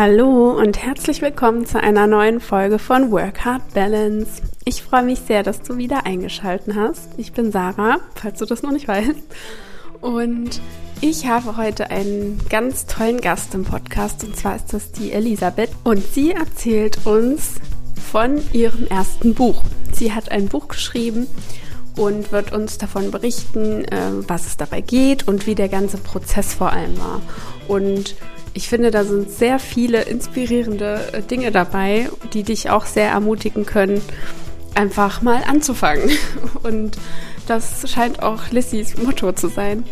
Hallo und herzlich willkommen zu einer neuen Folge von Work Hard Balance. Ich freue mich sehr, dass du wieder eingeschaltet hast. Ich bin Sarah, falls du das noch nicht weißt. Und ich habe heute einen ganz tollen Gast im Podcast und zwar ist das die Elisabeth und sie erzählt uns von ihrem ersten Buch. Sie hat ein Buch geschrieben und wird uns davon berichten, äh, was es dabei geht und wie der ganze Prozess vor allem war. Und ich finde, da sind sehr viele inspirierende äh, Dinge dabei, die dich auch sehr ermutigen können, einfach mal anzufangen. Und das scheint auch Lissys Motto zu sein,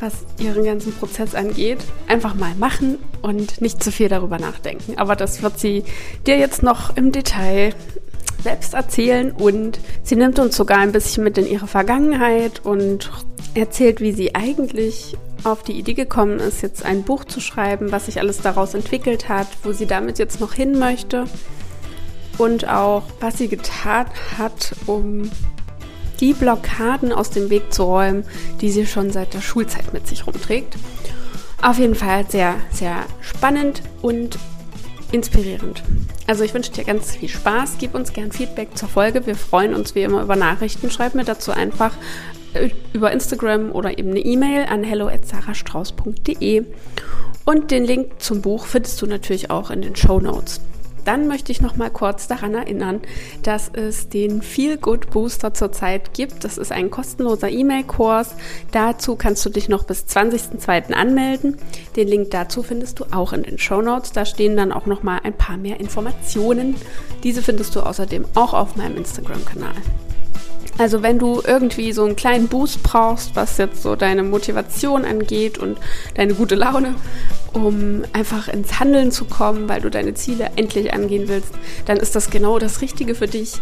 was ihren ganzen Prozess angeht. Einfach mal machen und nicht zu viel darüber nachdenken. Aber das wird sie dir jetzt noch im Detail selbst erzählen und sie nimmt uns sogar ein bisschen mit in ihre Vergangenheit und erzählt, wie sie eigentlich auf die Idee gekommen ist, jetzt ein Buch zu schreiben, was sich alles daraus entwickelt hat, wo sie damit jetzt noch hin möchte und auch, was sie getan hat, um die Blockaden aus dem Weg zu räumen, die sie schon seit der Schulzeit mit sich rumträgt. Auf jeden Fall sehr, sehr spannend und inspirierend. Also ich wünsche dir ganz viel Spaß. Gib uns gern Feedback zur Folge. Wir freuen uns wie immer über Nachrichten. Schreib mir dazu einfach über Instagram oder eben eine E-Mail an hello@sarastrauß.de und den Link zum Buch findest du natürlich auch in den Show Notes. Dann möchte ich noch mal kurz daran erinnern, dass es den Feel Good Booster zurzeit gibt. Das ist ein kostenloser E-Mail-Kurs. Dazu kannst du dich noch bis 20.02. anmelden. Den Link dazu findest du auch in den Show Notes. Da stehen dann auch noch mal ein paar mehr Informationen. Diese findest du außerdem auch auf meinem Instagram-Kanal. Also wenn du irgendwie so einen kleinen Boost brauchst, was jetzt so deine Motivation angeht und deine gute Laune, um einfach ins Handeln zu kommen, weil du deine Ziele endlich angehen willst, dann ist das genau das Richtige für dich.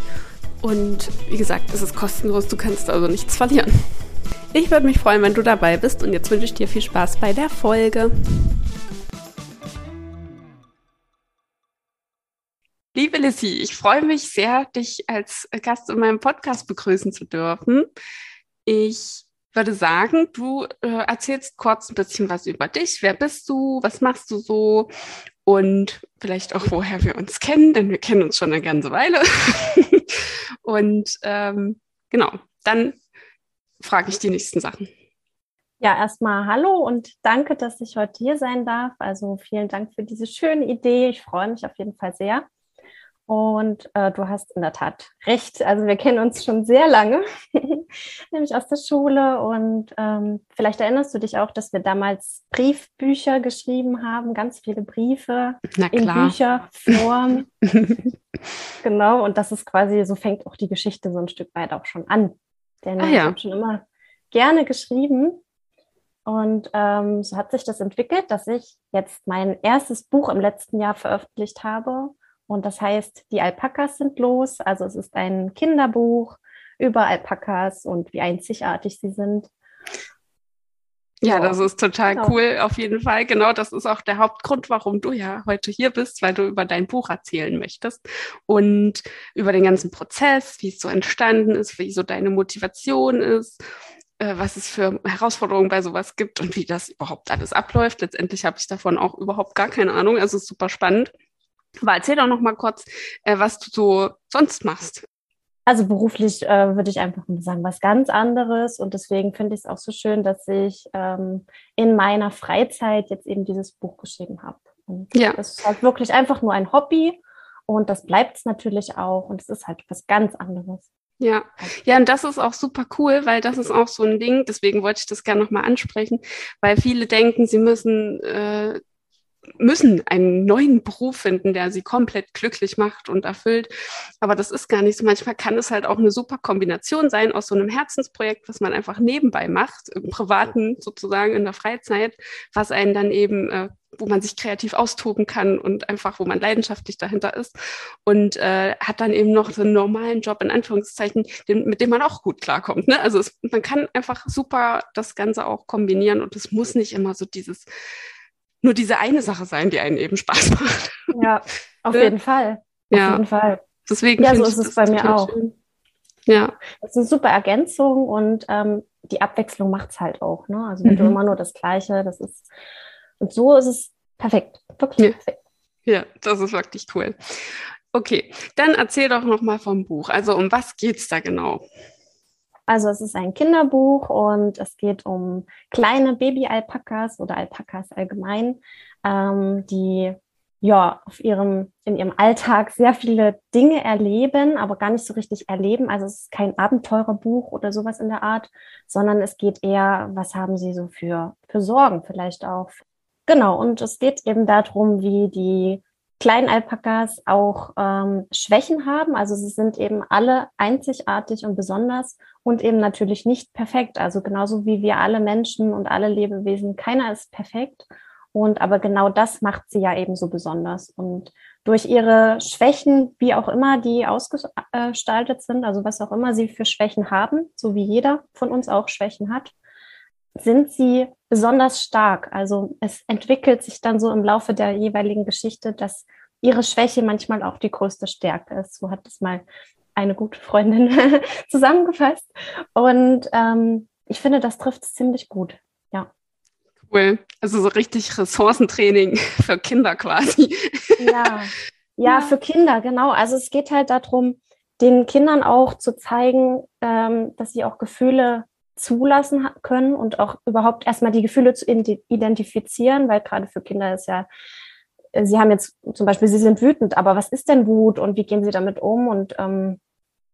Und wie gesagt, es ist kostenlos, du kannst also nichts verlieren. Ich würde mich freuen, wenn du dabei bist und jetzt wünsche ich dir viel Spaß bei der Folge. Liebe Lissy, ich freue mich sehr, dich als Gast in meinem Podcast begrüßen zu dürfen. Ich würde sagen, du äh, erzählst kurz ein bisschen was über dich. Wer bist du? Was machst du so? Und vielleicht auch, woher wir uns kennen, denn wir kennen uns schon eine ganze Weile. Und ähm, genau, dann frage ich die nächsten Sachen. Ja, erstmal hallo und danke, dass ich heute hier sein darf. Also vielen Dank für diese schöne Idee. Ich freue mich auf jeden Fall sehr. Und äh, du hast in der Tat recht. Also wir kennen uns schon sehr lange, nämlich aus der Schule. Und ähm, vielleicht erinnerst du dich auch, dass wir damals Briefbücher geschrieben haben, ganz viele Briefe in Bücherform. genau, und das ist quasi, so fängt auch die Geschichte so ein Stück weit auch schon an. Denn ah, ja. ich habe schon immer gerne geschrieben. Und ähm, so hat sich das entwickelt, dass ich jetzt mein erstes Buch im letzten Jahr veröffentlicht habe und das heißt, die Alpakas sind los. Also es ist ein Kinderbuch über Alpakas und wie einzigartig sie sind. Ja, das ist total genau. cool, auf jeden Fall. Genau, das ist auch der Hauptgrund, warum du ja heute hier bist, weil du über dein Buch erzählen möchtest und über den ganzen Prozess, wie es so entstanden ist, wie so deine Motivation ist, äh, was es für Herausforderungen bei sowas gibt und wie das überhaupt alles abläuft. Letztendlich habe ich davon auch überhaupt gar keine Ahnung. Also es ist super spannend. Aber erzähl doch noch mal kurz, äh, was du so sonst machst. Also beruflich äh, würde ich einfach mal sagen, was ganz anderes. Und deswegen finde ich es auch so schön, dass ich ähm, in meiner Freizeit jetzt eben dieses Buch geschrieben habe. Und ja. das ist halt wirklich einfach nur ein Hobby. Und das bleibt es natürlich auch. Und es ist halt was ganz anderes. Ja, ja, und das ist auch super cool, weil das ist auch so ein Ding, deswegen wollte ich das gerne nochmal ansprechen, weil viele denken, sie müssen äh, müssen einen neuen Beruf finden, der sie komplett glücklich macht und erfüllt. Aber das ist gar nicht so. Manchmal kann es halt auch eine super Kombination sein aus so einem Herzensprojekt, was man einfach nebenbei macht, im Privaten sozusagen in der Freizeit, was einen dann eben, äh, wo man sich kreativ austoben kann und einfach, wo man leidenschaftlich dahinter ist und äh, hat dann eben noch so einen normalen Job in Anführungszeichen, den, mit dem man auch gut klarkommt. Ne? Also es, man kann einfach super das Ganze auch kombinieren und es muss nicht immer so dieses nur diese eine Sache sein, die einen eben Spaß macht. Ja, auf ne? jeden Fall. Auf ja. jeden Fall. Deswegen ja, so ist es bei mir auch. Schön. Ja. Das ist eine super Ergänzung und ähm, die Abwechslung macht es halt auch. Ne? Also wenn mhm. du immer nur das Gleiche, das ist und so ist es perfekt, wirklich ja. perfekt. Ja, das ist wirklich cool. Okay, dann erzähl doch noch mal vom Buch. Also um was geht es da genau? Also es ist ein Kinderbuch und es geht um kleine Baby-Alpakas oder Alpakas allgemein, ähm, die ja auf ihrem in ihrem Alltag sehr viele Dinge erleben, aber gar nicht so richtig erleben. Also es ist kein Abenteurerbuch oder sowas in der Art, sondern es geht eher, was haben sie so für für Sorgen vielleicht auch. Genau und es geht eben darum, wie die kleinen Alpakas auch ähm, Schwächen haben. Also sie sind eben alle einzigartig und besonders und eben natürlich nicht perfekt. Also genauso wie wir alle Menschen und alle Lebewesen, keiner ist perfekt. Und aber genau das macht sie ja eben so besonders. Und durch ihre Schwächen, wie auch immer die ausgestaltet sind, also was auch immer sie für Schwächen haben, so wie jeder von uns auch Schwächen hat, sind sie besonders stark. Also es entwickelt sich dann so im Laufe der jeweiligen Geschichte, dass ihre Schwäche manchmal auch die größte Stärke ist. So hat es mal eine gute Freundin zusammengefasst. Und ähm, ich finde, das trifft es ziemlich gut. Ja. Cool. Also so richtig Ressourcentraining für Kinder quasi. Ja. Ja, für Kinder, genau. Also es geht halt darum, den Kindern auch zu zeigen, ähm, dass sie auch Gefühle zulassen können und auch überhaupt erstmal die Gefühle zu identifizieren, weil gerade für Kinder ist ja, sie haben jetzt zum Beispiel, sie sind wütend, aber was ist denn Wut und wie gehen sie damit um? Und ähm,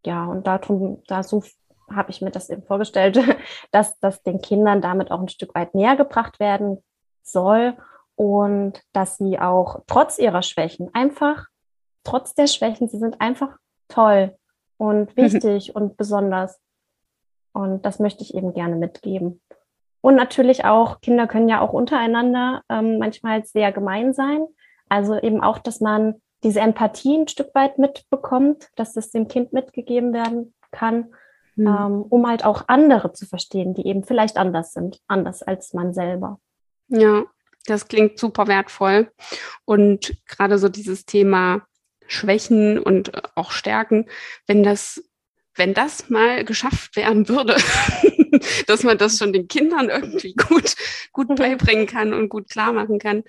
ja, und darum, da so habe ich mir das eben vorgestellt, dass das den Kindern damit auch ein Stück weit näher gebracht werden soll und dass sie auch trotz ihrer Schwächen einfach, trotz der Schwächen, sie sind einfach toll und wichtig und besonders. Und das möchte ich eben gerne mitgeben. Und natürlich auch, Kinder können ja auch untereinander ähm, manchmal sehr gemein sein. Also eben auch, dass man diese Empathie ein Stück weit mitbekommt, dass das dem Kind mitgegeben werden kann, mhm. ähm, um halt auch andere zu verstehen, die eben vielleicht anders sind, anders als man selber. Ja, das klingt super wertvoll. Und gerade so dieses Thema Schwächen und auch Stärken, wenn das wenn das mal geschafft werden würde, dass man das schon den Kindern irgendwie gut, gut mhm. beibringen kann und gut klar machen kann,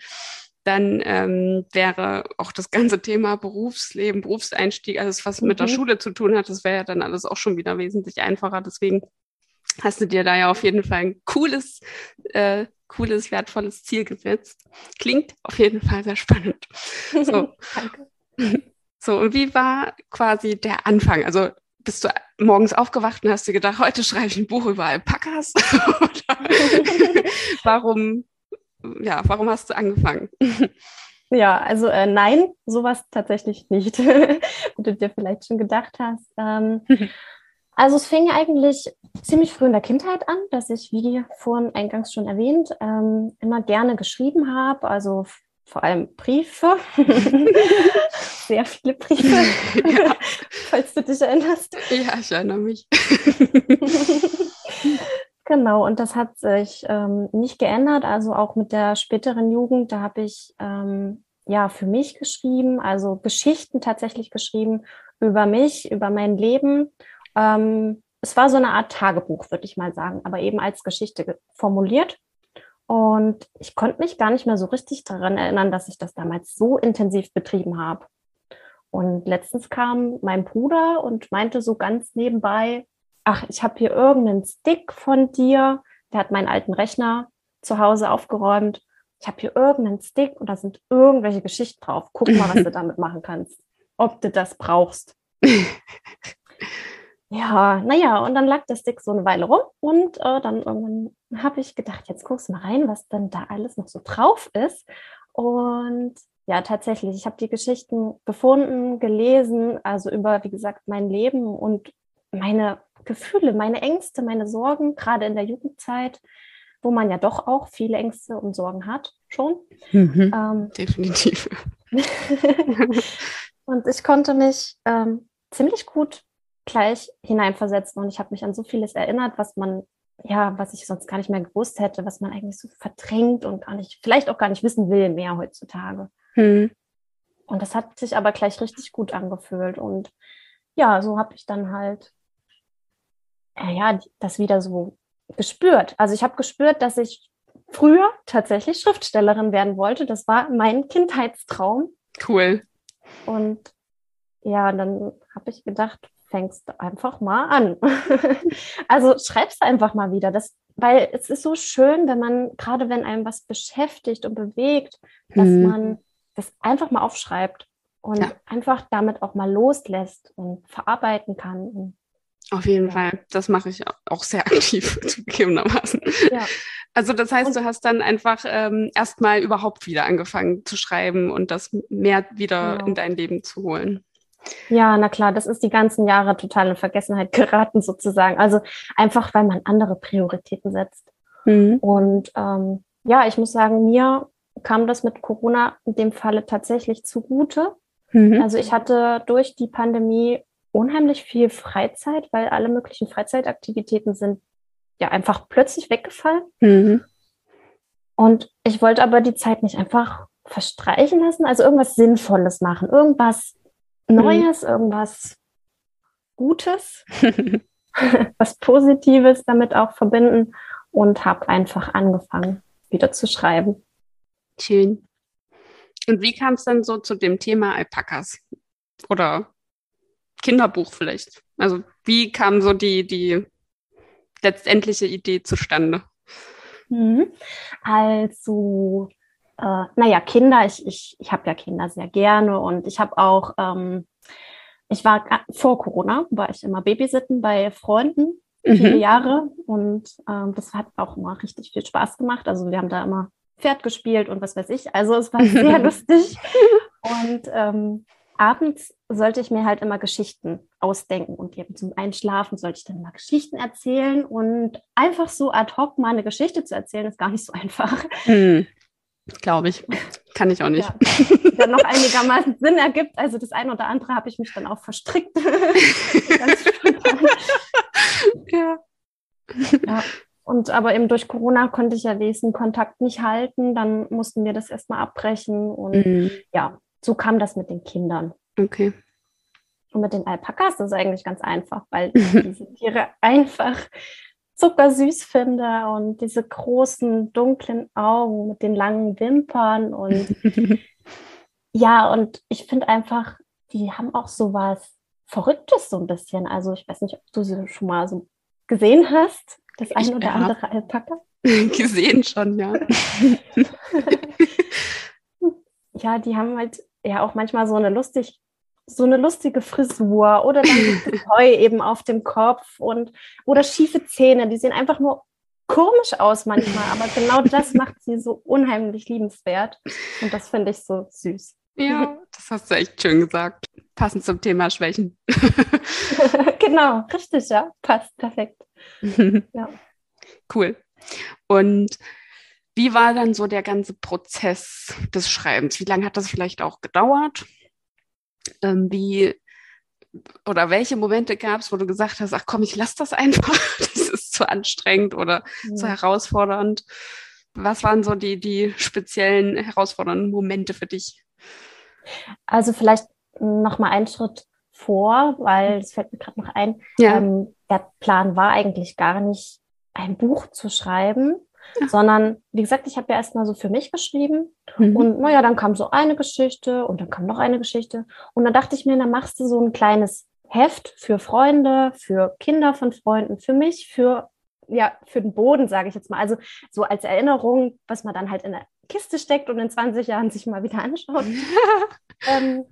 dann ähm, wäre auch das ganze Thema Berufsleben, Berufseinstieg, alles was mhm. mit der mhm. Schule zu tun hat, das wäre ja dann alles auch schon wieder wesentlich einfacher. Deswegen hast du dir da ja auf jeden Fall ein cooles, äh, cooles, wertvolles Ziel gesetzt. Klingt auf jeden Fall sehr spannend. So. Danke. So, und wie war quasi der Anfang? Also bist du morgens aufgewacht und hast dir gedacht, heute schreibe ich ein Buch über Alpakas? warum, ja, warum hast du angefangen? Ja, also äh, nein, sowas tatsächlich nicht, wie du dir vielleicht schon gedacht hast. Ähm, also es fing eigentlich ziemlich früh in der Kindheit an, dass ich, wie vorhin eingangs schon erwähnt, ähm, immer gerne geschrieben habe. Also vor allem Briefe. Sehr viele Briefe, ja. falls du dich erinnerst. Ja, ich erinnere mich. Genau, und das hat sich ähm, nicht geändert. Also auch mit der späteren Jugend, da habe ich ähm, ja für mich geschrieben, also Geschichten tatsächlich geschrieben über mich, über mein Leben. Ähm, es war so eine Art Tagebuch, würde ich mal sagen, aber eben als Geschichte formuliert. Und ich konnte mich gar nicht mehr so richtig daran erinnern, dass ich das damals so intensiv betrieben habe. Und letztens kam mein Bruder und meinte so ganz nebenbei, ach, ich habe hier irgendeinen Stick von dir. Der hat meinen alten Rechner zu Hause aufgeräumt. Ich habe hier irgendeinen Stick und da sind irgendwelche Geschichten drauf. Guck mal, was du damit machen kannst. Ob du das brauchst. Ja, naja, und dann lag der Stick so eine Weile rum und äh, dann irgendwann habe ich gedacht, jetzt guckst du mal rein, was denn da alles noch so drauf ist. Und ja, tatsächlich, ich habe die Geschichten gefunden, gelesen, also über, wie gesagt, mein Leben und meine Gefühle, meine Ängste, meine Sorgen, gerade in der Jugendzeit, wo man ja doch auch viele Ängste und Sorgen hat, schon. Mhm, ähm, definitiv. und ich konnte mich ähm, ziemlich gut gleich hineinversetzen und ich habe mich an so vieles erinnert, was man ja, was ich sonst gar nicht mehr gewusst hätte, was man eigentlich so verdrängt und gar nicht, vielleicht auch gar nicht wissen will mehr heutzutage. Hm. Und das hat sich aber gleich richtig gut angefühlt. Und ja, so habe ich dann halt, ja, das wieder so gespürt. Also ich habe gespürt, dass ich früher tatsächlich Schriftstellerin werden wollte. Das war mein Kindheitstraum. Cool. Und ja, dann habe ich gedacht, fängst einfach mal an. also schreibst einfach mal wieder. Das, weil es ist so schön, wenn man, gerade wenn einem was beschäftigt und bewegt, dass mhm. man das einfach mal aufschreibt und ja. einfach damit auch mal loslässt und verarbeiten kann. Auf jeden ja. Fall. Das mache ich auch sehr aktiv, zugegebenermaßen. Ja. Also das heißt, und, du hast dann einfach ähm, erstmal überhaupt wieder angefangen zu schreiben und das mehr wieder genau. in dein Leben zu holen. Ja, na klar, das ist die ganzen Jahre total in Vergessenheit geraten sozusagen. Also einfach, weil man andere Prioritäten setzt. Mhm. Und ähm, ja, ich muss sagen, mir kam das mit Corona in dem Falle tatsächlich zugute. Mhm. Also ich hatte durch die Pandemie unheimlich viel Freizeit, weil alle möglichen Freizeitaktivitäten sind ja einfach plötzlich weggefallen. Mhm. Und ich wollte aber die Zeit nicht einfach verstreichen lassen, also irgendwas Sinnvolles machen, irgendwas Mhm. Neues, mhm. irgendwas Gutes, was Positives damit auch verbinden und habe einfach angefangen, wieder zu schreiben. Schön. Und wie kam es dann so zu dem Thema Alpakas? Oder Kinderbuch vielleicht? Also wie kam so die, die letztendliche Idee zustande? Mhm. Also äh, naja, Kinder, ich, ich, ich habe ja Kinder sehr gerne und ich habe auch, ähm, ich war vor Corona, war ich immer Babysitten bei Freunden, viele mhm. Jahre und ähm, das hat auch immer richtig viel Spaß gemacht. Also wir haben da immer Pferd gespielt und was weiß ich. Also es war sehr lustig. Und ähm, abends sollte ich mir halt immer Geschichten ausdenken und eben zum Einschlafen sollte ich dann mal Geschichten erzählen und einfach so ad hoc mal eine Geschichte zu erzählen ist gar nicht so einfach. Mhm. Glaube ich. Kann ich auch nicht. Ja, dann noch einigermaßen Sinn ergibt. Also das eine oder andere habe ich mich dann auch verstrickt. ja. ja. Und aber eben durch Corona konnte ich ja diesen Kontakt nicht halten. Dann mussten wir das erstmal abbrechen. Und mhm. ja, so kam das mit den Kindern. Okay. Und mit den Alpakas ist es eigentlich ganz einfach, weil diese Tiere einfach zuckersüß finde und diese großen dunklen Augen mit den langen Wimpern und ja, und ich finde einfach, die haben auch so was Verrücktes so ein bisschen. Also ich weiß nicht, ob du sie schon mal so gesehen hast, das ein oder andere Alpaka. Gesehen schon, ja. ja, die haben halt ja auch manchmal so eine lustig so eine lustige Frisur oder dann Heu eben auf dem Kopf und oder schiefe Zähne, die sehen einfach nur komisch aus manchmal, aber genau das macht sie so unheimlich liebenswert und das finde ich so süß. Ja, das hast du echt schön gesagt. Passend zum Thema Schwächen. genau, richtig, ja, passt perfekt. ja. Cool. Und wie war dann so der ganze Prozess des Schreibens? Wie lange hat das vielleicht auch gedauert? ähm, wie oder welche Momente gab es, wo du gesagt hast, ach komm, ich lass das einfach, das ist zu anstrengend oder ja. zu herausfordernd. Was waren so die, die speziellen herausfordernden Momente für dich? Also vielleicht noch mal einen Schritt vor, weil es fällt mir gerade noch ein. Ja. Ähm, der Plan war eigentlich gar nicht, ein Buch zu schreiben, sondern wie gesagt, ich habe ja erstmal so für mich geschrieben mhm. und naja, dann kam so eine Geschichte und dann kam noch eine Geschichte und dann dachte ich mir, dann machst du so ein kleines Heft für Freunde, für Kinder von Freunden, für mich, für ja, für den Boden, sage ich jetzt mal. Also so als Erinnerung, was man dann halt in der Kiste steckt und in 20 Jahren sich mal wieder anschaut. ähm,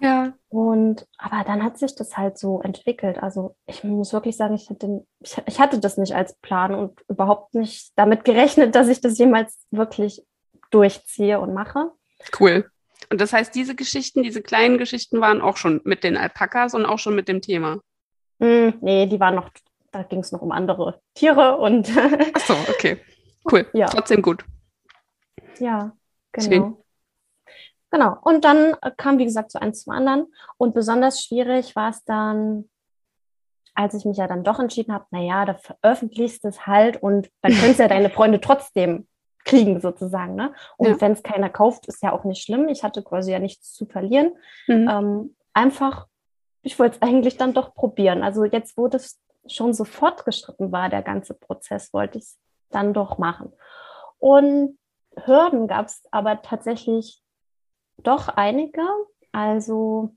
ja. Und aber dann hat sich das halt so entwickelt. Also ich muss wirklich sagen, ich hatte, ich, ich hatte das nicht als Plan und überhaupt nicht damit gerechnet, dass ich das jemals wirklich durchziehe und mache. Cool. Und das heißt, diese Geschichten, diese kleinen Geschichten waren auch schon mit den Alpakas und auch schon mit dem Thema. Mm, nee, die waren noch, da ging es noch um andere Tiere und. Ach so, okay. Cool. Ja. Trotzdem gut. Ja, genau. Schön. Genau. Und dann kam, wie gesagt, so eins zum anderen. Und besonders schwierig war es dann, als ich mich ja dann doch entschieden habe, naja, da veröffentlichst du es halt und dann können es ja deine Freunde trotzdem kriegen, sozusagen. Ne? Und ja. wenn es keiner kauft, ist ja auch nicht schlimm. Ich hatte quasi ja nichts zu verlieren. Mhm. Ähm, einfach, ich wollte es eigentlich dann doch probieren. Also jetzt, wo das schon so fortgeschritten war, der ganze Prozess, wollte ich es dann doch machen. Und Hürden gab es aber tatsächlich doch einige. Also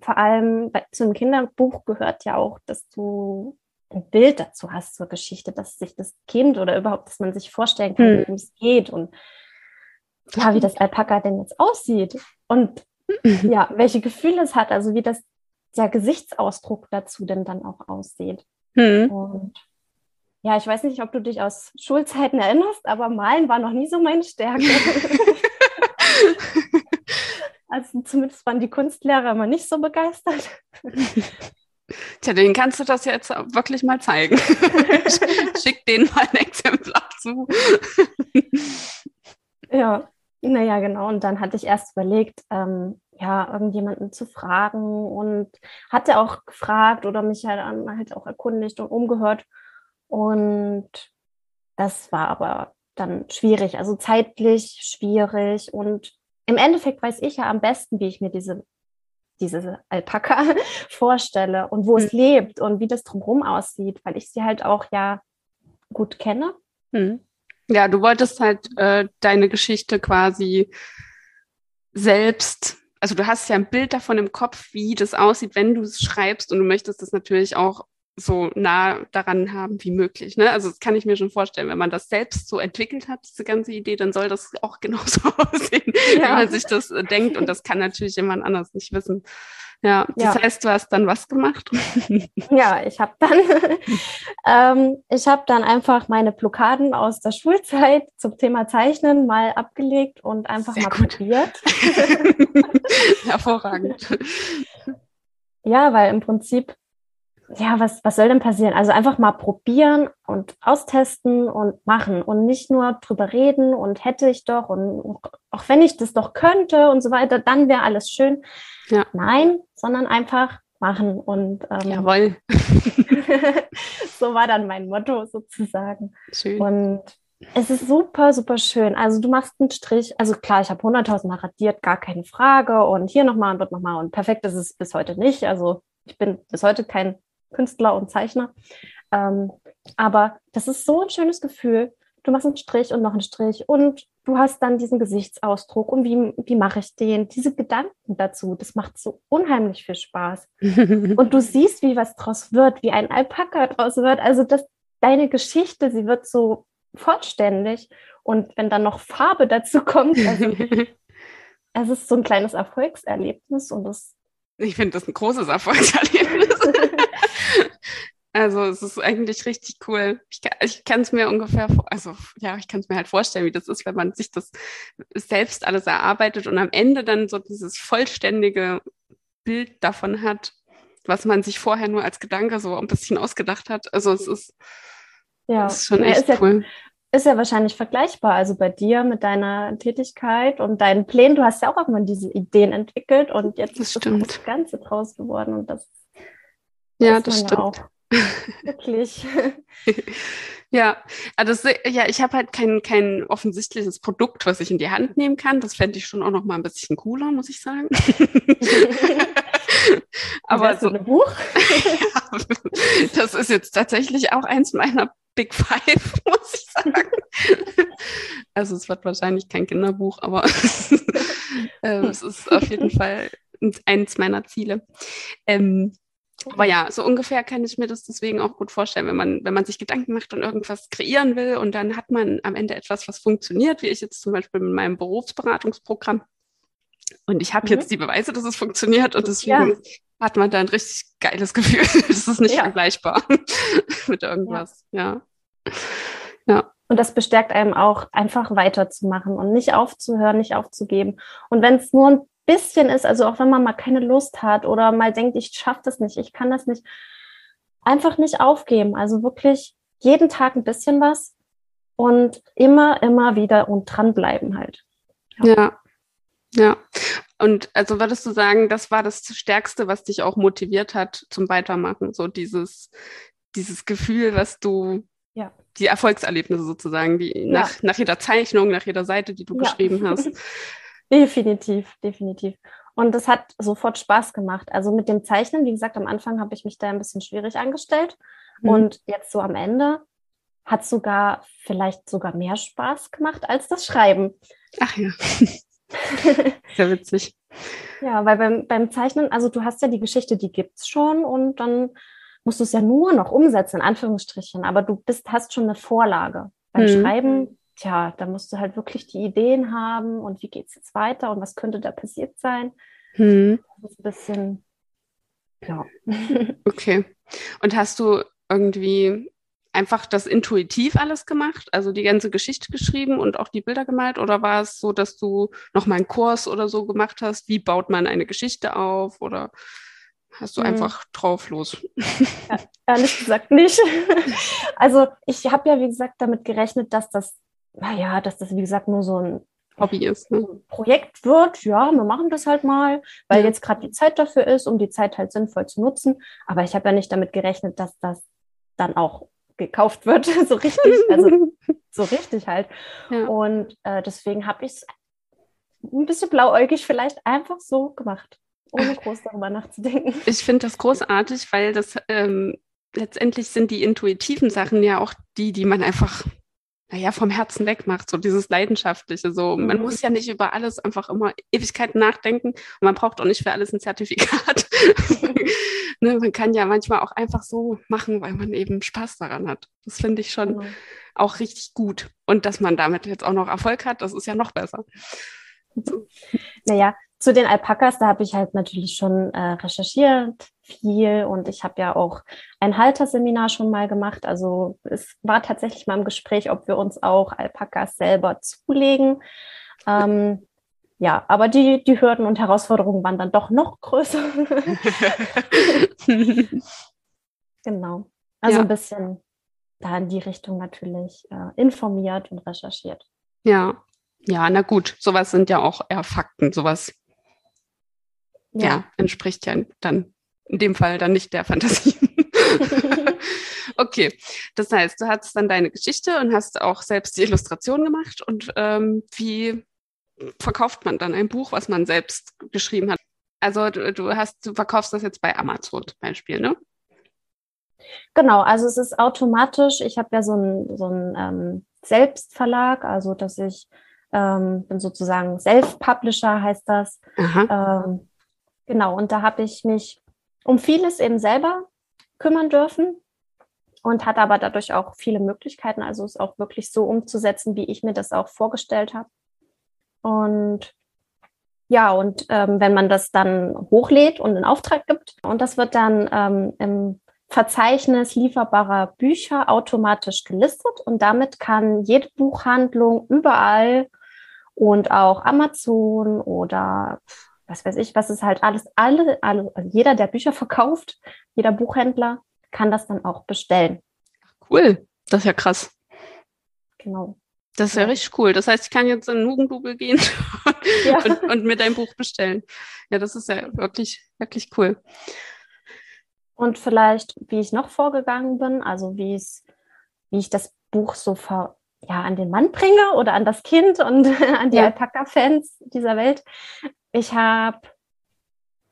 vor allem bei, zu einem Kinderbuch gehört ja auch, dass du ein Bild dazu hast zur Geschichte, dass sich das Kind oder überhaupt, dass man sich vorstellen kann, hm. wie es geht und ja, wie das Alpaka denn jetzt aussieht und ja, welche Gefühle es hat, also wie das der Gesichtsausdruck dazu denn dann auch aussieht. Hm. Und ja, ich weiß nicht, ob du dich aus Schulzeiten erinnerst, aber Malen war noch nie so meine Stärke. zumindest waren die Kunstlehrer immer nicht so begeistert. Tja, den kannst du das jetzt wirklich mal zeigen. Schick denen mal ein Exemplar zu. ja, naja, genau. Und dann hatte ich erst überlegt, ähm, ja, irgendjemanden zu fragen und hatte auch gefragt oder mich halt, halt auch erkundigt und umgehört. Und das war aber dann schwierig, also zeitlich schwierig. Und im Endeffekt weiß ich ja am besten, wie ich mir diese diese Alpaka vorstelle und wo mhm. es lebt und wie das drumherum aussieht, weil ich sie halt auch ja gut kenne. Mhm. Ja, du wolltest halt äh, deine Geschichte quasi selbst, also du hast ja ein Bild davon im Kopf, wie das aussieht, wenn du es schreibst und du möchtest das natürlich auch so nah daran haben wie möglich. Ne? Also das kann ich mir schon vorstellen, wenn man das selbst so entwickelt hat, diese ganze Idee, dann soll das auch genauso aussehen, ja. wenn man sich das äh, denkt. Und das kann natürlich jemand anders nicht wissen. Ja, das ja. heißt, du hast dann was gemacht? Ja, ich habe dann, ähm, ich habe dann einfach meine Blockaden aus der Schulzeit zum Thema Zeichnen mal abgelegt und einfach Sehr mal gut. probiert. Hervorragend. Ja, weil im Prinzip ja, was, was soll denn passieren? Also einfach mal probieren und austesten und machen und nicht nur drüber reden und hätte ich doch und auch wenn ich das doch könnte und so weiter, dann wäre alles schön. Ja. Nein, sondern einfach machen und ähm, Jawohl. so war dann mein Motto sozusagen. Schön. Und es ist super, super schön. Also du machst einen Strich. Also klar, ich habe 100.000 Mal radiert, gar keine Frage. Und hier nochmal und dort nochmal. Und perfekt ist es bis heute nicht. Also ich bin bis heute kein Künstler und Zeichner. Ähm, aber das ist so ein schönes Gefühl. Du machst einen Strich und noch einen Strich und du hast dann diesen Gesichtsausdruck und wie, wie mache ich den? Diese Gedanken dazu, das macht so unheimlich viel Spaß. und du siehst, wie was draus wird, wie ein Alpaka draus wird. Also das, deine Geschichte, sie wird so vollständig. Und wenn dann noch Farbe dazu kommt, also es ist so ein kleines Erfolgserlebnis und das. Ich finde das ein großes Erfolgserlebnis. Also es ist eigentlich richtig cool. Ich, ich kann es mir ungefähr, also ja, ich kann es mir halt vorstellen, wie das ist, wenn man sich das selbst alles erarbeitet und am Ende dann so dieses vollständige Bild davon hat, was man sich vorher nur als Gedanke so ein bisschen ausgedacht hat. Also es ist, ja. ist schon echt ja, ist cool. Ja, ist ja wahrscheinlich vergleichbar. Also bei dir mit deiner Tätigkeit und deinen Plänen, du hast ja auch irgendwann diese Ideen entwickelt und jetzt das ist stimmt. das Ganze draus geworden und das ja, das stimmt. Auch. Wirklich. ja, also ja, ich habe halt kein, kein offensichtliches Produkt, was ich in die Hand nehmen kann. Das fände ich schon auch noch mal ein bisschen cooler, muss ich sagen. Aber so ein Buch? ja, das ist jetzt tatsächlich auch eins meiner Big Five, muss ich sagen. also es wird wahrscheinlich kein Kinderbuch, aber ähm, es ist auf jeden Fall eins meiner Ziele. Ähm, aber ja, so ungefähr kann ich mir das deswegen auch gut vorstellen, wenn man, wenn man sich Gedanken macht und irgendwas kreieren will und dann hat man am Ende etwas, was funktioniert, wie ich jetzt zum Beispiel mit meinem Berufsberatungsprogramm. Und ich habe mhm. jetzt die Beweise, dass es funktioniert und deswegen ja. hat man da ein richtig geiles Gefühl. das ist nicht ja. vergleichbar mit irgendwas. Ja. ja. ja. Und das bestärkt einem auch, einfach weiterzumachen und nicht aufzuhören, nicht aufzugeben. Und wenn es nur ein bisschen ist, also auch wenn man mal keine Lust hat oder mal denkt, ich schaffe das nicht, ich kann das nicht, einfach nicht aufgeben. Also wirklich jeden Tag ein bisschen was und immer, immer wieder und dranbleiben halt. Ja. ja. ja. Und also würdest du sagen, das war das Stärkste, was dich auch motiviert hat zum Weitermachen? So dieses, dieses Gefühl, was du, ja. die Erfolgserlebnisse sozusagen, die nach, ja. nach jeder Zeichnung, nach jeder Seite, die du geschrieben hast. Definitiv, definitiv. Und das hat sofort Spaß gemacht. Also mit dem Zeichnen, wie gesagt, am Anfang habe ich mich da ein bisschen schwierig angestellt. Mhm. Und jetzt so am Ende hat sogar vielleicht sogar mehr Spaß gemacht als das Schreiben. Ach ja. Sehr witzig. Ja, weil beim, beim Zeichnen, also du hast ja die Geschichte, die gibt es schon und dann musst du es ja nur noch umsetzen, in Anführungsstrichen. Aber du bist, hast schon eine Vorlage. Beim hm. Schreiben, tja, da musst du halt wirklich die Ideen haben und wie geht es jetzt weiter und was könnte da passiert sein. Hm. Das ist ein bisschen, ja. Okay. Und hast du irgendwie einfach das intuitiv alles gemacht, also die ganze Geschichte geschrieben und auch die Bilder gemalt? Oder war es so, dass du nochmal einen Kurs oder so gemacht hast? Wie baut man eine Geschichte auf? Oder hast du hm. einfach drauf los? Ja, ehrlich gesagt nicht. Also ich habe ja, wie gesagt, damit gerechnet, dass das, naja, dass das, wie gesagt, nur so ein Hobby ist. Ne? Projekt wird, ja, wir machen das halt mal, weil ja. jetzt gerade die Zeit dafür ist, um die Zeit halt sinnvoll zu nutzen. Aber ich habe ja nicht damit gerechnet, dass das dann auch gekauft wird, so richtig, also so richtig halt. Ja. Und äh, deswegen habe ich es ein bisschen blauäugig vielleicht einfach so gemacht, ohne groß darüber nachzudenken. Ich finde das großartig, weil das ähm, letztendlich sind die intuitiven Sachen ja auch die, die man einfach naja, vom Herzen weg macht, so dieses Leidenschaftliche. So, man mhm. muss ja nicht über alles einfach immer Ewigkeiten nachdenken und man braucht auch nicht für alles ein Zertifikat. ne, man kann ja manchmal auch einfach so machen, weil man eben Spaß daran hat. Das finde ich schon mhm. auch richtig gut. Und dass man damit jetzt auch noch Erfolg hat, das ist ja noch besser. So. Naja, zu den Alpakas, da habe ich halt natürlich schon äh, recherchiert viel und ich habe ja auch ein Halterseminar schon mal gemacht. Also es war tatsächlich mal im Gespräch, ob wir uns auch Alpakas selber zulegen. Ähm, ja, aber die, die Hürden und Herausforderungen waren dann doch noch größer. genau. Also ja. ein bisschen da in die Richtung natürlich äh, informiert und recherchiert. Ja, ja, na gut, sowas sind ja auch eher Fakten, sowas ja. ja, entspricht ja dann in dem Fall dann nicht der Fantasie. okay, das heißt, du hattest dann deine Geschichte und hast auch selbst die Illustration gemacht. Und ähm, wie verkauft man dann ein Buch, was man selbst geschrieben hat? Also du, du, hast, du verkaufst das jetzt bei Amazon zum Beispiel, ne? Genau, also es ist automatisch. Ich habe ja so einen so ähm, Selbstverlag, also dass ich ähm, bin sozusagen Self-Publisher heißt das. Ähm, Genau, und da habe ich mich um vieles eben selber kümmern dürfen und hatte aber dadurch auch viele Möglichkeiten, also es auch wirklich so umzusetzen, wie ich mir das auch vorgestellt habe. Und ja, und ähm, wenn man das dann hochlädt und in Auftrag gibt, und das wird dann ähm, im Verzeichnis lieferbarer Bücher automatisch gelistet. Und damit kann jede Buchhandlung überall und auch Amazon oder was weiß ich, was ist halt alles, alle, alle, also jeder, der Bücher verkauft, jeder Buchhändler kann das dann auch bestellen. Cool, das ist ja krass. Genau. Das ist ja, ja richtig cool. Das heißt, ich kann jetzt in Hugendubel gehen ja. und, und, mir dein Buch bestellen. Ja, das ist ja wirklich, wirklich cool. Und vielleicht, wie ich noch vorgegangen bin, also wie es, wie ich das Buch so ver, ja, an den Mann bringe oder an das Kind und an die ja. Alpaka-Fans dieser Welt. Ich habe,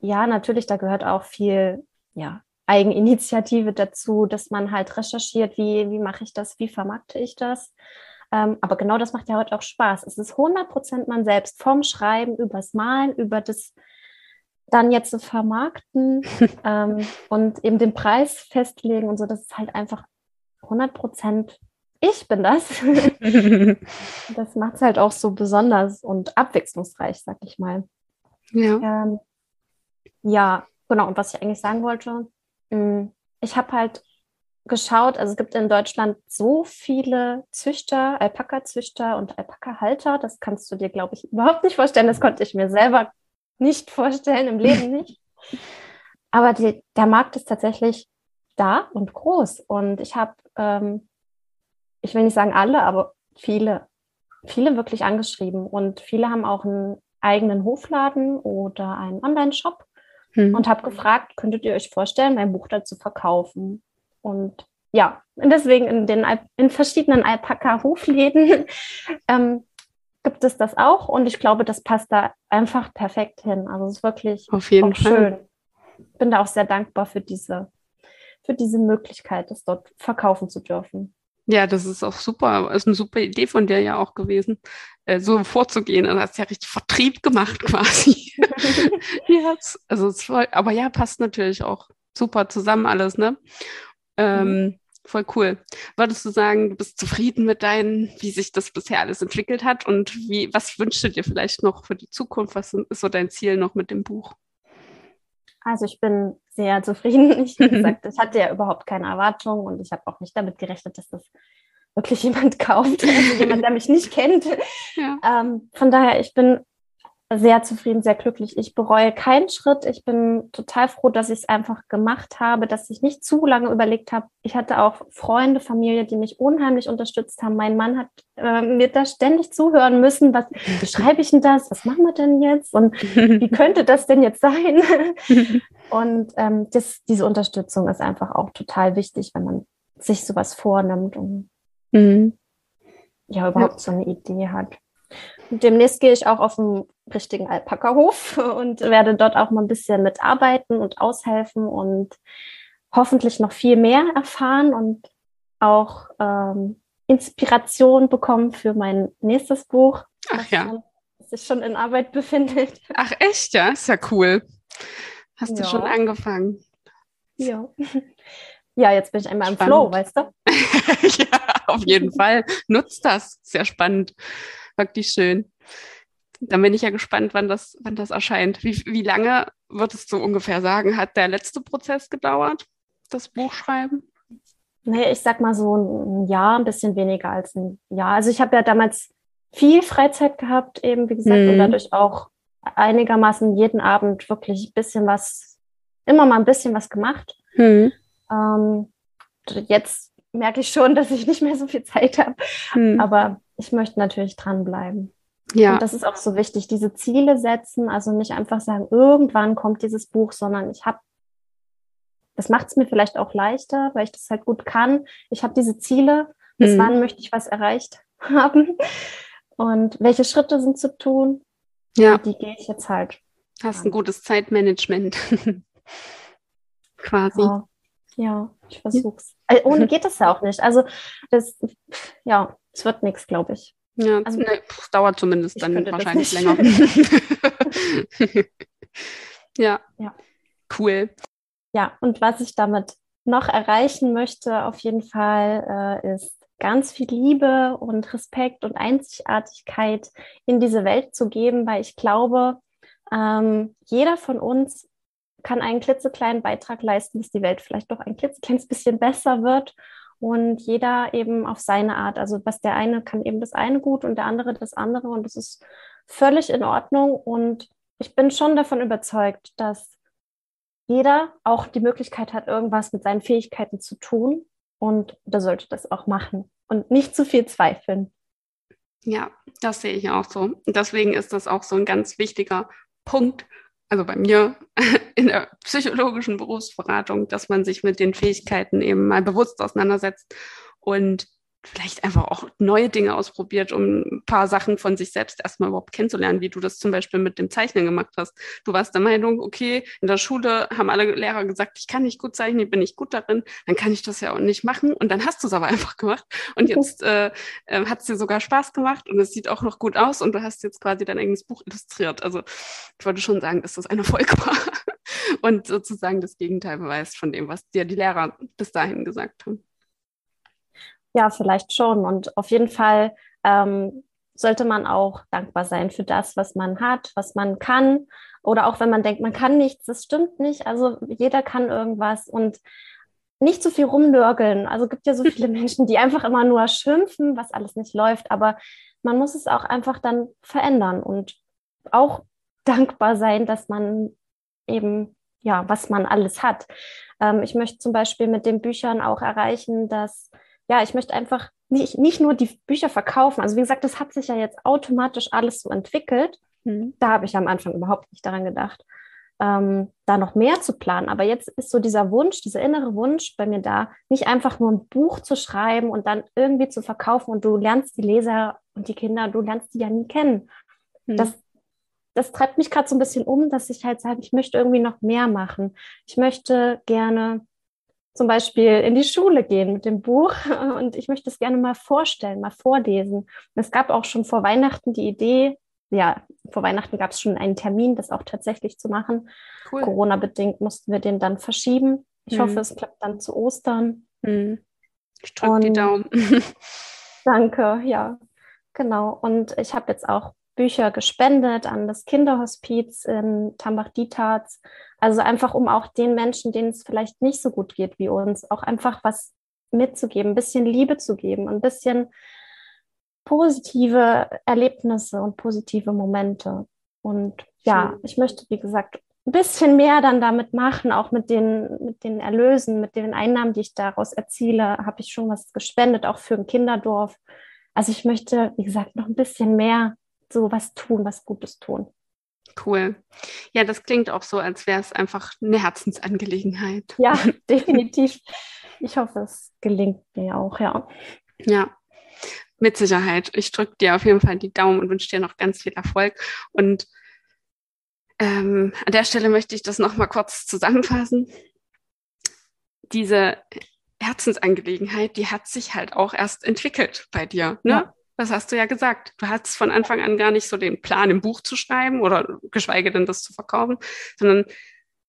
ja, natürlich, da gehört auch viel, ja, Eigeninitiative dazu, dass man halt recherchiert, wie, wie mache ich das, wie vermarkte ich das. Ähm, aber genau das macht ja heute auch Spaß. Es ist 100 Prozent man selbst, vom Schreiben, übers Malen, über das dann jetzt zu vermarkten ähm, und eben den Preis festlegen und so. Das ist halt einfach 100 Prozent ich bin das. das macht es halt auch so besonders und abwechslungsreich, sag ich mal. Ja. Ähm, ja, genau. Und was ich eigentlich sagen wollte, mm, ich habe halt geschaut, also es gibt in Deutschland so viele Züchter, Alpaka-Züchter und Alpaka-Halter, das kannst du dir, glaube ich, überhaupt nicht vorstellen. Das konnte ich mir selber nicht vorstellen, im Leben nicht. Aber die, der Markt ist tatsächlich da und groß. Und ich habe, ähm, ich will nicht sagen alle, aber viele, viele wirklich angeschrieben. Und viele haben auch ein eigenen Hofladen oder einen Online-Shop mhm. und habe gefragt, könntet ihr euch vorstellen, mein Buch da zu verkaufen? Und ja, und deswegen in den in verschiedenen Alpaka-Hofläden ähm, gibt es das auch und ich glaube, das passt da einfach perfekt hin. Also es ist wirklich Auf jeden Fall. schön. Bin da auch sehr dankbar für diese, für diese Möglichkeit, das dort verkaufen zu dürfen. Ja, das ist auch super. Ist eine super Idee von dir ja auch gewesen, äh, so vorzugehen. Du hast ja richtig Vertrieb gemacht quasi. ja, also es voll, aber ja, passt natürlich auch super zusammen alles, ne? Ähm, mhm. Voll cool. Würdest du sagen, du bist zufrieden mit deinen, wie sich das bisher alles entwickelt hat und wie, was wünschst du dir vielleicht noch für die Zukunft? Was ist so dein Ziel noch mit dem Buch? Also ich bin sehr zufrieden. Ich, gesagt, ich hatte ja überhaupt keine Erwartungen und ich habe auch nicht damit gerechnet, dass das wirklich jemand kauft, also jemand, der mich nicht kennt. Ja. Ähm, von daher, ich bin sehr zufrieden, sehr glücklich. Ich bereue keinen Schritt. Ich bin total froh, dass ich es einfach gemacht habe, dass ich nicht zu lange überlegt habe. Ich hatte auch Freunde, Familie, die mich unheimlich unterstützt haben. Mein Mann hat äh, mir da ständig zuhören müssen. Was, wie schreibe ich denn das? Was machen wir denn jetzt? Und wie könnte das denn jetzt sein? und ähm, das, diese Unterstützung ist einfach auch total wichtig, wenn man sich sowas vornimmt und mhm. ja überhaupt ja. so eine Idee hat. Demnächst gehe ich auch auf den richtigen Alpaka-Hof und werde dort auch mal ein bisschen mitarbeiten und aushelfen und hoffentlich noch viel mehr erfahren und auch ähm, Inspiration bekommen für mein nächstes Buch. Ach ja. Das sich schon in Arbeit befindet. Ach echt, ja, ist ja cool. Hast ja. du schon angefangen? Ja. Ja, jetzt bin ich einmal im Flow, weißt du? ja, auf jeden Fall. Nutzt das. Sehr spannend wirklich schön. Dann bin ich ja gespannt, wann das, wann das erscheint. Wie, wie lange würdest du ungefähr sagen, hat der letzte Prozess gedauert, das Buchschreiben? Nee, ich sag mal so ein Jahr, ein bisschen weniger als ein Jahr. Also ich habe ja damals viel Freizeit gehabt, eben wie gesagt, mhm. und dadurch auch einigermaßen jeden Abend wirklich ein bisschen was, immer mal ein bisschen was gemacht. Mhm. Ähm, jetzt merke ich schon, dass ich nicht mehr so viel Zeit habe. Mhm. Aber ich möchte natürlich dranbleiben. Ja. Und das ist auch so wichtig, diese Ziele setzen, also nicht einfach sagen, irgendwann kommt dieses Buch, sondern ich habe, das macht es mir vielleicht auch leichter, weil ich das halt gut kann. Ich habe diese Ziele, bis mhm. wann möchte ich was erreicht haben und welche Schritte sind zu tun. Ja. Und die gehe ich jetzt halt. Hast ein gutes Zeitmanagement. Quasi. Ja, ja ich versuch's. Äh, ohne geht das ja auch nicht. Also das, ja, es wird nichts, glaube ich. Ja, also, ne, dauert zumindest dann wahrscheinlich länger. ja. ja, cool. Ja, und was ich damit noch erreichen möchte, auf jeden Fall, äh, ist ganz viel Liebe und Respekt und Einzigartigkeit in diese Welt zu geben, weil ich glaube, ähm, jeder von uns kann einen klitzekleinen Beitrag leisten, dass die Welt vielleicht doch ein klitzekleines bisschen besser wird und jeder eben auf seine Art. Also was der eine kann eben das eine gut und der andere das andere und das ist völlig in Ordnung und ich bin schon davon überzeugt, dass jeder auch die Möglichkeit hat, irgendwas mit seinen Fähigkeiten zu tun und da sollte das auch machen und nicht zu viel zweifeln. Ja, das sehe ich auch so. deswegen ist das auch so ein ganz wichtiger Punkt, also bei mir in der psychologischen Berufsberatung, dass man sich mit den Fähigkeiten eben mal bewusst auseinandersetzt und vielleicht einfach auch neue Dinge ausprobiert, um ein paar Sachen von sich selbst erstmal überhaupt kennenzulernen, wie du das zum Beispiel mit dem Zeichnen gemacht hast. Du warst der Meinung, okay, in der Schule haben alle Lehrer gesagt, ich kann nicht gut zeichnen, ich bin nicht gut darin, dann kann ich das ja auch nicht machen. Und dann hast du es aber einfach gemacht. Und jetzt äh, äh, hat es dir sogar Spaß gemacht und es sieht auch noch gut aus und du hast jetzt quasi dein eigenes Buch illustriert. Also ich wollte schon sagen, dass das ein Erfolg war und sozusagen das Gegenteil beweist von dem, was dir die Lehrer bis dahin gesagt haben. Ja, vielleicht schon. Und auf jeden Fall ähm, sollte man auch dankbar sein für das, was man hat, was man kann. Oder auch wenn man denkt, man kann nichts, das stimmt nicht. Also jeder kann irgendwas und nicht zu so viel rumnörgeln. Also gibt ja so viele Menschen, die einfach immer nur schimpfen, was alles nicht läuft. Aber man muss es auch einfach dann verändern und auch dankbar sein, dass man eben, ja, was man alles hat. Ähm, ich möchte zum Beispiel mit den Büchern auch erreichen, dass ja, ich möchte einfach nicht, nicht nur die Bücher verkaufen. Also wie gesagt, das hat sich ja jetzt automatisch alles so entwickelt. Mhm. Da habe ich am Anfang überhaupt nicht daran gedacht, ähm, da noch mehr zu planen. Aber jetzt ist so dieser Wunsch, dieser innere Wunsch bei mir da, nicht einfach nur ein Buch zu schreiben und dann irgendwie zu verkaufen und du lernst die Leser und die Kinder, du lernst die ja nie kennen. Mhm. Das, das treibt mich gerade so ein bisschen um, dass ich halt sage, ich möchte irgendwie noch mehr machen. Ich möchte gerne zum Beispiel in die Schule gehen mit dem Buch und ich möchte es gerne mal vorstellen, mal vorlesen. Es gab auch schon vor Weihnachten die Idee, ja, vor Weihnachten gab es schon einen Termin, das auch tatsächlich zu machen. Cool. Corona-bedingt mussten wir den dann verschieben. Ich mhm. hoffe, es klappt dann zu Ostern. Mhm. Ich drücke die Daumen. danke, ja, genau. Und ich habe jetzt auch Bücher gespendet an das Kinderhospiz in Tambach-Dietz. Also einfach, um auch den Menschen, denen es vielleicht nicht so gut geht wie uns, auch einfach was mitzugeben, ein bisschen Liebe zu geben, ein bisschen positive Erlebnisse und positive Momente. Und ja, ich möchte, wie gesagt, ein bisschen mehr dann damit machen, auch mit den, mit den Erlösen, mit den Einnahmen, die ich daraus erziele, habe ich schon was gespendet, auch für ein Kinderdorf. Also ich möchte, wie gesagt, noch ein bisschen mehr so was tun, was Gutes tun. Cool. Ja, das klingt auch so, als wäre es einfach eine Herzensangelegenheit. Ja, definitiv. Ich hoffe, es gelingt mir auch, ja. Ja, mit Sicherheit. Ich drücke dir auf jeden Fall die Daumen und wünsche dir noch ganz viel Erfolg. Und ähm, an der Stelle möchte ich das nochmal kurz zusammenfassen. Diese Herzensangelegenheit, die hat sich halt auch erst entwickelt bei dir. Ne? Ja. Das hast du ja gesagt. Du hattest von Anfang an gar nicht so den Plan, im Buch zu schreiben oder geschweige denn das zu verkaufen, sondern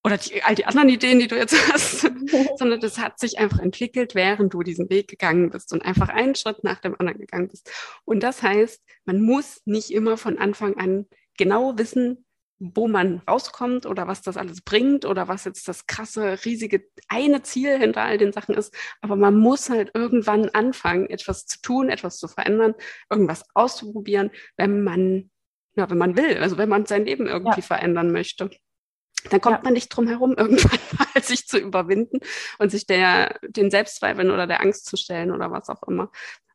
oder die, all die anderen Ideen, die du jetzt hast, sondern das hat sich einfach entwickelt, während du diesen Weg gegangen bist und einfach einen Schritt nach dem anderen gegangen bist. Und das heißt, man muss nicht immer von Anfang an genau wissen, wo man rauskommt oder was das alles bringt oder was jetzt das krasse, riesige eine Ziel hinter all den Sachen ist. Aber man muss halt irgendwann anfangen, etwas zu tun, etwas zu verändern, irgendwas auszuprobieren, wenn man, ja, wenn man will, also wenn man sein Leben irgendwie ja. verändern möchte. Dann kommt ja. man nicht drum herum, irgendwann mal sich zu überwinden und sich der, den Selbstzweifeln oder der Angst zu stellen oder was auch immer.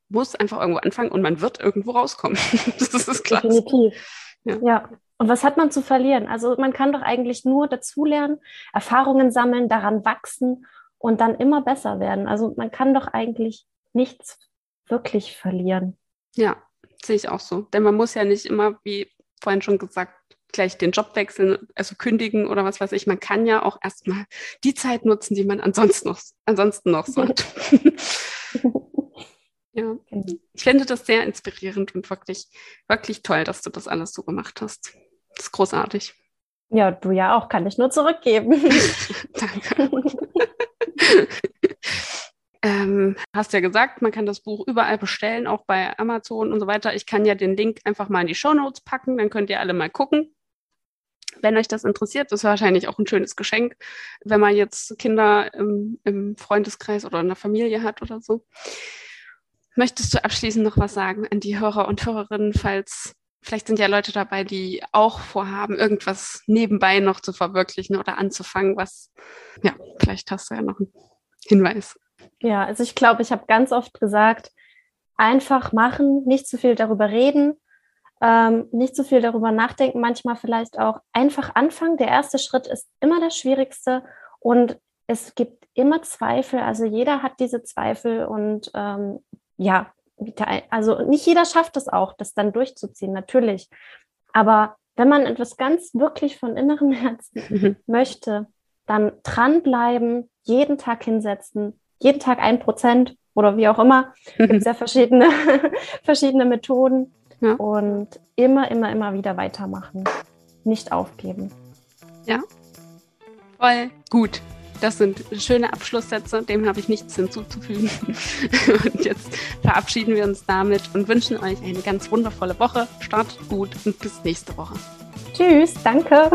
Muss einfach irgendwo anfangen und man wird irgendwo rauskommen. das ist klar. Definitiv. Ja. ja. Und was hat man zu verlieren? Also man kann doch eigentlich nur dazulernen, Erfahrungen sammeln, daran wachsen und dann immer besser werden. Also man kann doch eigentlich nichts wirklich verlieren. Ja, sehe ich auch so. Denn man muss ja nicht immer, wie vorhin schon gesagt, gleich den Job wechseln, also kündigen oder was weiß ich. Man kann ja auch erstmal die Zeit nutzen, die man ansonsten noch, ansonsten noch so hat. Ja, genau. ich finde das sehr inspirierend und wirklich, wirklich toll, dass du das alles so gemacht hast. Das ist großartig. Ja, du ja auch, kann ich nur zurückgeben. Danke. ähm, hast ja gesagt, man kann das Buch überall bestellen, auch bei Amazon und so weiter. Ich kann ja den Link einfach mal in die Show Notes packen, dann könnt ihr alle mal gucken. Wenn euch das interessiert, das ist wahrscheinlich auch ein schönes Geschenk, wenn man jetzt Kinder im, im Freundeskreis oder in der Familie hat oder so. Möchtest du abschließend noch was sagen an die Hörer und Hörerinnen, falls vielleicht sind ja Leute dabei, die auch vorhaben, irgendwas nebenbei noch zu verwirklichen oder anzufangen, was, ja, vielleicht hast du ja noch einen Hinweis. Ja, also ich glaube, ich habe ganz oft gesagt, einfach machen, nicht zu viel darüber reden, ähm, nicht zu viel darüber nachdenken, manchmal vielleicht auch einfach anfangen. Der erste Schritt ist immer der schwierigste und es gibt immer Zweifel. Also jeder hat diese Zweifel und ähm, ja, also nicht jeder schafft es auch, das dann durchzuziehen, natürlich. Aber wenn man etwas ganz wirklich von innerem Herzen mhm. möchte, dann dranbleiben, jeden Tag hinsetzen, jeden Tag ein Prozent oder wie auch immer. Mhm. Gibt es ja verschiedene, verschiedene Methoden. Ja. Und immer, immer, immer wieder weitermachen. Nicht aufgeben. Ja. Voll gut. Das sind schöne Abschlusssätze, dem habe ich nichts hinzuzufügen. Und jetzt verabschieden wir uns damit und wünschen euch eine ganz wundervolle Woche. Startet gut und bis nächste Woche. Tschüss, danke.